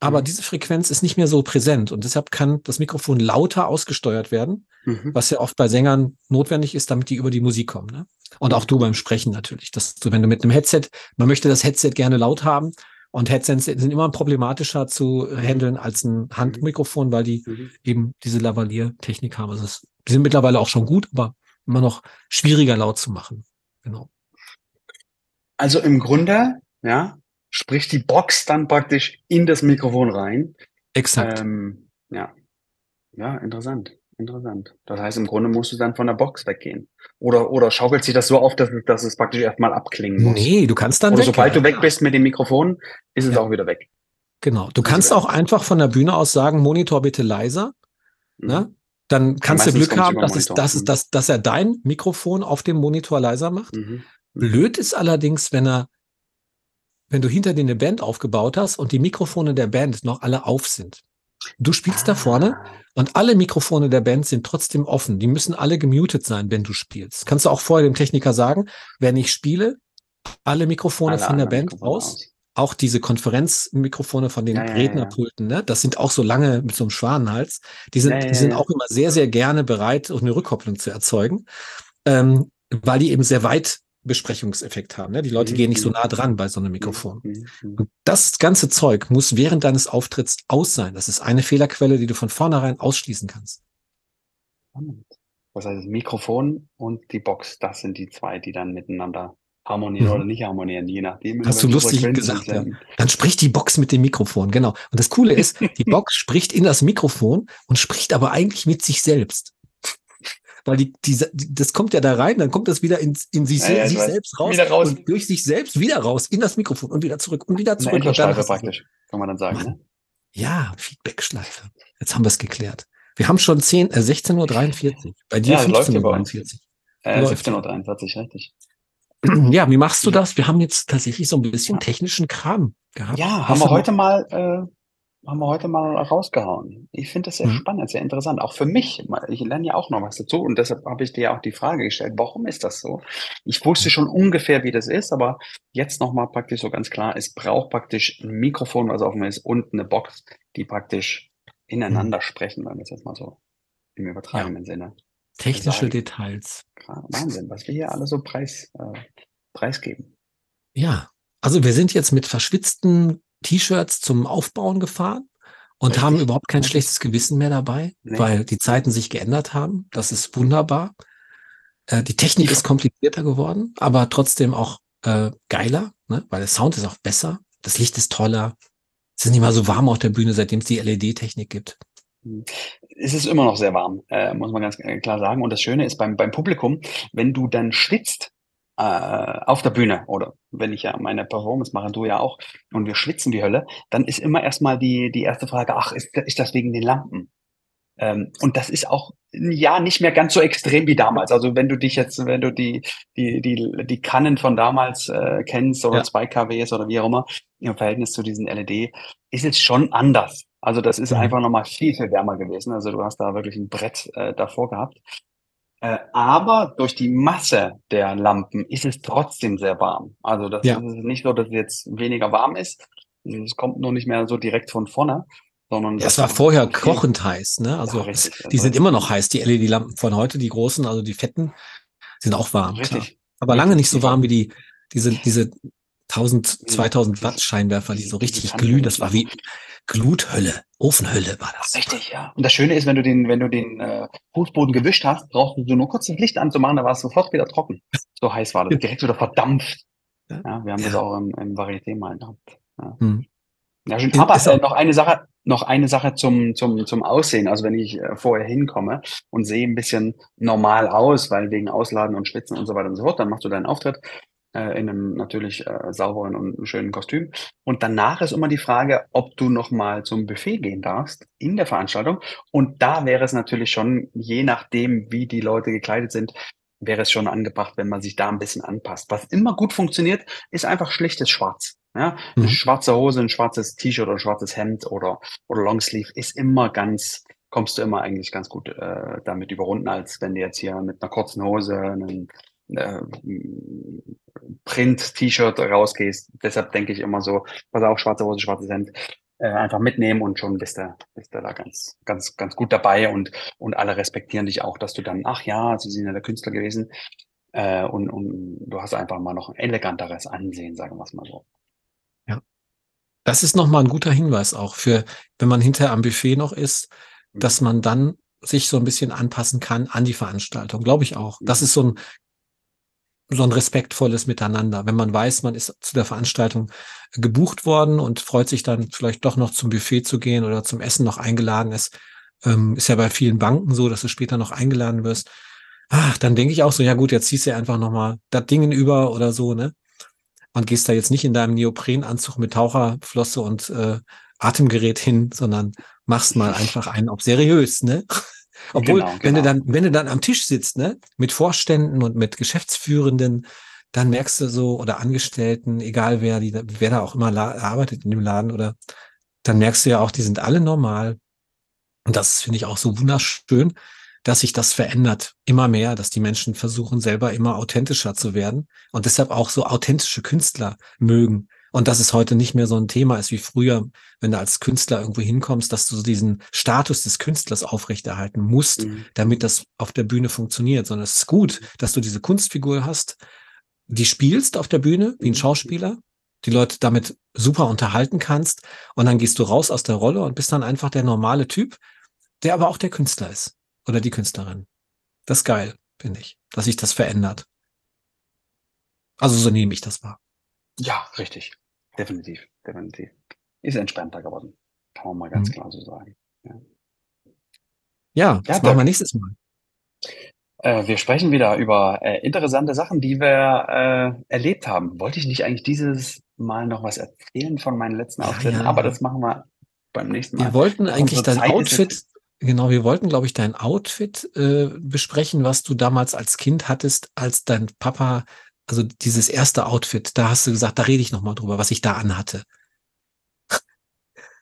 Aber Mhm. diese Frequenz ist nicht mehr so präsent und deshalb kann das Mikrofon lauter ausgesteuert werden, Mhm. was ja oft bei Sängern notwendig ist, damit die über die Musik kommen. Ne? Und auch du beim Sprechen natürlich, dass du, wenn du mit einem Headset, man möchte das Headset gerne laut haben und Headsets sind immer problematischer zu handeln als ein Handmikrofon, weil die Mhm. eben diese Lavalier-Technik haben. Also es, die sind mittlerweile auch schon gut, aber immer noch schwieriger laut zu machen. Genau. Also im Grunde, ja, spricht die Box dann praktisch in das Mikrofon rein. Exakt. Ähm, ja. Ja, interessant. Interessant. Das heißt, im Grunde musst du dann von der Box weggehen. Oder, oder schaukelt sich das so auf, dass, es- dass es praktisch erstmal abklingen muss. nee, du kannst dann Oder weg. sobald du weg Ja, bist mit dem Mikrofon, ist es Ja. auch wieder weg. Genau. Du Also kannst ja. auch einfach von der Bühne aus sagen, Monitor bitte leiser. Mhm. Ne? Dann kannst du meistens Glück haben, dass, es, dass, es, Mhm. dass, dass er dein Mikrofon auf dem Monitor leiser macht. Mhm. Blöd ist allerdings, wenn er, wenn du hinter dir eine Band aufgebaut hast und die Mikrofone der Band noch alle auf sind. Du spielst da vorne und alle Mikrofone der Band sind trotzdem offen. Die müssen alle gemutet sein, wenn du spielst. Kannst du auch vorher dem Techniker sagen, wenn ich spiele, alle Mikrofone Alle von der Band Mikrofone aus. Auch diese Konferenzmikrofone von den Ja, Rednerpulten, ne? Das sind auch so lange mit so einem Schwanenhals. Die sind, Ja, ja, die sind auch immer sehr, sehr gerne bereit, eine Rückkopplung zu erzeugen, ähm, weil die eben sehr weit Besprechungseffekt haben. Ne? Die Leute Mhm, gehen nicht so mhm. nah dran bei so einem Mikrofon. Mhm. Mhm. Und das ganze Zeug muss während deines Auftritts aus sein. Das ist eine Fehlerquelle, die du von vornherein ausschließen kannst. Das heißt, das Mikrofon und die Box, das sind die zwei, die dann miteinander harmonieren Mhm. oder nicht harmonieren, je nachdem. Hast du lustig gesagt, ja. Dann spricht die Box mit dem Mikrofon, genau. Und das Coole ist, die Box spricht in das Mikrofon und spricht aber eigentlich mit sich selbst. Weil die, die, das kommt ja da rein, dann kommt das wieder in, in sich, Ja, ja, ich sich selbst raus, Wieder raus. und durch sich selbst wieder raus, in das Mikrofon und wieder zurück und wieder Eine zurück. Und dann hast du- praktisch, kann man dann sagen. Ne? Ja, Feedbackschleife. Jetzt haben wir es geklärt. Wir haben schon 10, äh, 16.43 Uhr. Bei dir Ja, das läuft ja bei uns. 15.43 Äh, Läuft. 17.43 Uhr, richtig. Uhr. Ja, wie machst du das? Wir haben jetzt tatsächlich so ein bisschen technischen Kram gehabt. Ja, haben wir heute mal, äh, haben wir heute mal rausgehauen. Ich finde das sehr Mhm. spannend, sehr interessant. Auch für mich. Ich lerne ja auch noch was dazu und deshalb habe ich dir auch die Frage gestellt, warum ist das so? Ich wusste schon ungefähr, wie das ist, aber jetzt nochmal praktisch so ganz klar, es braucht praktisch ein Mikrofon, was offen ist und eine Box, die praktisch ineinander sprechen, wenn wir es jetzt mal so im übertragenen Sinne. Technische sagen. Details. Wahnsinn, was wir hier alle so preis, äh, preisgeben. Ja, also wir sind jetzt mit verschwitzten T-Shirts zum Aufbauen gefahren und Richtig. haben überhaupt kein schlechtes Gewissen mehr dabei, Nee. weil die Zeiten sich geändert haben. Das ist wunderbar. Äh, die Technik ist komplizierter geworden, aber trotzdem auch äh, geiler, ne? weil der Sound ist auch besser, das Licht ist toller. Es ist nicht mal so warm auf der Bühne, seitdem es die LED-Technik gibt. Es ist immer noch sehr warm, äh, muss man ganz äh, klar sagen. Und das Schöne ist beim, beim Publikum, wenn du dann schwitzt äh, auf der Bühne oder wenn ich ja meine Performance mache, du ja auch, und wir schwitzen wie Hölle, dann ist immer erstmal die, die erste Frage, ach, ist, ist das wegen den Lampen? Ähm, und das ist auch ja nicht mehr ganz so extrem wie damals. Also wenn du dich jetzt, wenn du die die die die Kannen von damals äh, kennst oder Ja. 2 kWs oder wie auch immer im Verhältnis zu diesen LED, ist es schon anders. Also das ist Mhm. einfach nochmal viel viel wärmer gewesen. Also du hast da wirklich ein Brett äh, davor gehabt. Äh, aber durch die Masse der Lampen ist es trotzdem sehr warm. Also das Ja. ist nicht so, dass es jetzt weniger warm ist. Es kommt nur nicht mehr so direkt von vorne, sondern Ja, es das war vorher kochend heiß, ne? Also Ja, es, die Also- sind immer noch heiß. Die LED-Lampen von heute, die großen, also die fetten, sind auch warm. Klar. Richtig. Aber Richtig, lange nicht so warm wie die, diese, diese 1000, Ja, 2000 die- Watt Scheinwerfer, die so richtig glühen. Das war wie Gluthölle, Ofenhölle war das. Richtig, ja. Und das Schöne ist, wenn du den, wenn du den äh, Fußboden gewischt hast, brauchst du nur kurz das Licht anzumachen, da war es sofort wieder trocken. So heiß war das. Direkt wieder verdampft. Ja. Wir haben das Ja. auch im, im Varieté mal gehabt. Ja, Hm. ja schön. Aber äh, noch eine Sache, noch eine Sache zum, zum, zum Aussehen. Also wenn ich äh, vorher hinkomme und sehe ein bisschen normal aus, weil wegen Ausladen und Schwitzen und so weiter und so fort, dann machst du deinen Auftritt äh, in einem natürlich äh, sauberen und schönen Kostüm. Und danach ist immer die Frage, ob du nochmal zum Buffet gehen darfst in der Veranstaltung. Und da wäre es natürlich schon, je nachdem, wie die Leute gekleidet sind, wäre es schon angebracht, wenn man sich da ein bisschen anpasst. Was immer gut funktioniert, ist einfach schlichtes Schwarz. Ja, eine Mhm. schwarze Hose, ein schwarzes T-Shirt oder ein schwarzes Hemd oder, oder Longsleeve ist immer ganz, kommst du immer eigentlich ganz gut äh, damit überrunden, als wenn du jetzt hier mit einer kurzen Hose, einem äh, Print-T-Shirt rausgehst. Deshalb denke ich immer so, pass auf, schwarze Hose, schwarzes Hemd, äh, einfach mitnehmen und schon bist du, bist du da ganz, ganz, ganz gut dabei und, und alle respektieren dich auch, dass du dann, ach ja, sie sind ja der Künstler gewesen äh, und, und du hast einfach mal noch ein eleganteres Ansehen, sagen wir es mal so. Ja. Das ist nochmal ein guter Hinweis auch für, wenn man hinterher am Buffet noch ist, mhm. dass man dann sich so ein bisschen anpassen kann an die Veranstaltung, glaube ich auch. Das mhm. ist so ein so ein respektvolles Miteinander. Wenn man weiß, man ist zu der Veranstaltung gebucht worden und freut sich dann vielleicht doch noch zum Buffet zu gehen oder zum Essen noch eingeladen ist, ähm, ist ja bei vielen Banken so, dass du später noch eingeladen wirst. Ach, dann denke ich auch so, ja gut, jetzt ziehst du einfach nochmal das Dingen über oder so, ne? Und gehst da jetzt nicht in deinem Neoprenanzug mit Taucherflosse und äh, Atemgerät hin, sondern machst mal einfach einen auf seriös, ne? Obwohl, genau, genau. wenn du genau. dann, wenn du dann am Tisch sitzt, ne, mit Vorständen und mit Geschäftsführenden, dann merkst du so, oder Angestellten, egal wer, die, wer da auch immer arbeitet in dem Laden, oder dann merkst du ja auch, die sind alle normal. Und das finde ich auch so wunderschön, dass sich das verändert immer mehr, dass die Menschen versuchen, selber immer authentischer zu werden und deshalb auch so authentische Künstler mögen. Und dass es heute nicht mehr so ein Thema ist wie früher, wenn du als Künstler irgendwo hinkommst, dass du so diesen Status des Künstlers aufrechterhalten musst, mhm. damit das auf der Bühne funktioniert, sondern es ist gut, dass du diese Kunstfigur hast, die spielst auf der Bühne wie ein mhm. Schauspieler, die Leute damit super unterhalten kannst und dann gehst du raus aus der Rolle und bist dann einfach der normale Typ, der aber auch der Künstler ist oder die Künstlerin. Das ist geil, finde ich, dass sich das verändert. Also so nehme ich das wahr. Ja, richtig. Definitiv, definitiv. Ist entspannter geworden. Kann man mal ganz mhm. klar so sagen. Ja, ja das ja, machen wir nächstes Mal. Äh, wir sprechen wieder über äh, interessante Sachen, die wir äh, erlebt haben. Wollte ich nicht eigentlich dieses Mal noch was erzählen von meinen letzten Auftritten, ja, aber das machen wir beim nächsten Mal. Wir wollten eigentlich dein Zeit Outfit, genau, wir wollten, glaube ich, dein Outfit äh, besprechen, was du damals als Kind hattest, als dein Papa also dieses erste Outfit, da hast du gesagt, da rede ich nochmal drüber, was ich da anhatte.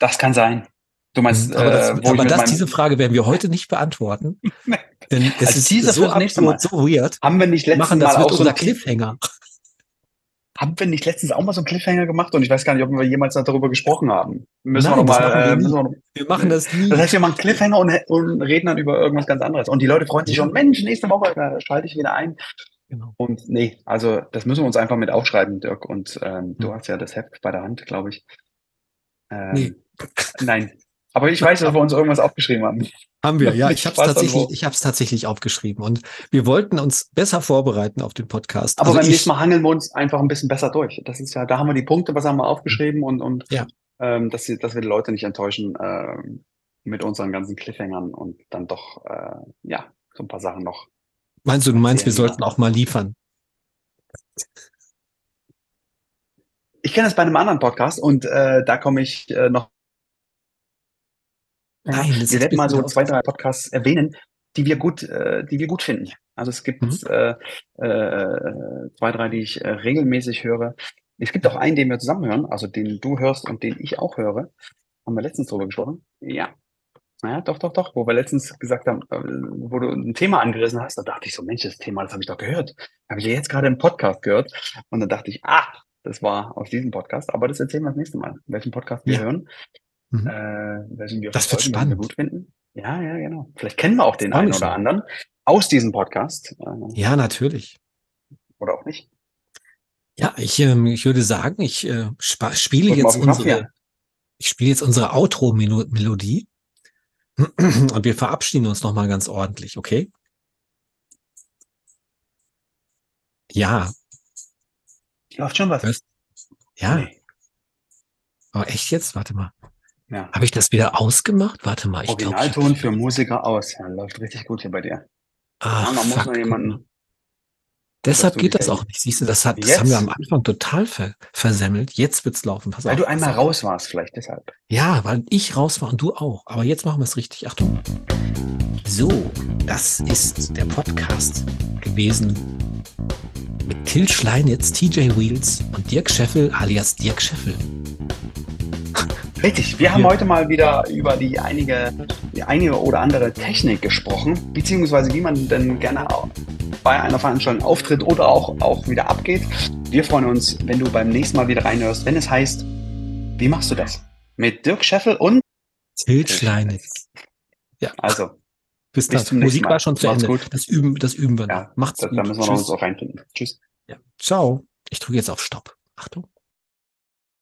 Das kann sein. Du meinst, mhm. aber, das, äh, aber das, diese Frage werden wir heute nicht beantworten. denn es also ist diese so absurd, so weird. Haben wir nicht letztes machen das Mal auch so Cliffhanger. Haben wir nicht letztens auch mal so einen Cliffhanger gemacht? Und ich weiß gar nicht, ob wir jemals darüber gesprochen haben. Müssen Nein, wir, noch äh, wir, wir, wir, machen das nie. Das heißt, wir machen Cliffhanger und, und, reden dann über irgendwas ganz anderes. Und die Leute freuen sich schon, Mensch, nächste Woche schalte ich wieder ein. Genau. Und nee, also das müssen wir uns einfach mit aufschreiben, Dirk. Und ähm, mhm. du hast ja das Heft bei der Hand, glaube ich. Ähm, nee. Nein. Aber ich weiß, dass wir uns irgendwas aufgeschrieben haben. Haben wir, ja. Ich habe es tatsächlich, ich habe es tatsächlich aufgeschrieben und wir wollten uns besser vorbereiten auf den Podcast. Aber also beim nächsten Mal hangeln wir uns einfach ein bisschen besser durch. Das ist ja, da haben wir die Punkte, was haben wir aufgeschrieben und und ja. ähm, dass, sie, dass wir die Leute nicht enttäuschen ähm, mit unseren ganzen Cliffhangern und dann doch äh, ja so ein paar Sachen noch Meinst du, du meinst, wir sollten auch mal liefern? Ich kenne das bei einem anderen Podcast und äh, da komme ich äh, noch. Nein, wir werden mal so zwei, drei Podcasts erwähnen, die wir gut, äh, die wir gut finden. Also es gibt mhm. äh, äh, zwei, drei, die ich äh, regelmäßig höre. Es gibt auch einen, den wir zusammen hören, also den du hörst und den ich auch höre. Haben wir letztens drüber gesprochen? Ja, naja, doch, doch, doch. Wo wir letztens gesagt haben, äh, wo du ein Thema angerissen hast, da dachte ich so, Mensch, das Thema, das habe ich doch gehört. Habe ich ja jetzt gerade im Podcast gehört. Und dann dachte ich, ah, das war aus diesem Podcast. Aber das erzählen wir das nächste Mal, welchen Podcast wir ja. hören. Mhm. Äh, welchen wir das wird spannend. Wir gut finden. Ja, ja, genau. Vielleicht kennen wir auch den einen oder anderen aus diesem Podcast. Äh, ja, natürlich. Oder auch nicht. Ja, ich, ähm, ich würde sagen, ich äh, spiele jetzt unsere, ich spiele jetzt unsere Outro-Melodie. Und wir verabschieden uns nochmal ganz ordentlich, okay? Ja. Läuft schon was. Ja. Nee. Aber echt jetzt? Warte mal. Ja. Habe ich das wieder ausgemacht? Warte mal. Ich Originalton glaub, ich für Musiker aus. Ja, läuft richtig gut hier bei dir. Ach, ja, man muss nur jemanden Deshalb geht das auch nicht. Siehst du, das, hat, das haben wir am Anfang total ver versemmelt. Jetzt wird's laufen. Pass weil auf, du einmal raus warst, vielleicht deshalb. Ja, weil ich raus war und du auch. Aber jetzt machen wir es richtig. Achtung. So, das ist der Podcast gewesen mit Till Schleinitz, TJ Wheels und Dirk Scheffel alias Dirk Scheffel. Richtig, wir haben Ja. heute mal wieder über die einige, die einige oder andere Technik gesprochen, beziehungsweise wie man denn gerne auch bei einer Veranstaltung auftritt oder auch, auch wieder abgeht. Wir freuen uns, wenn du beim nächsten Mal wieder reinhörst, wenn es heißt, wie machst du das? Mit Dirk Scheffel und Tilt Schleinitz. also, Bis Bis dann. Musik Mal. war schon zu Macht's Ende. gut. Das üben, das üben wir noch. ja, Macht's da, gut. da müssen wir noch Tschüss. uns auch reinfinden. Tschüss. Ja. Ciao. Ich drücke jetzt auf Stopp. Achtung.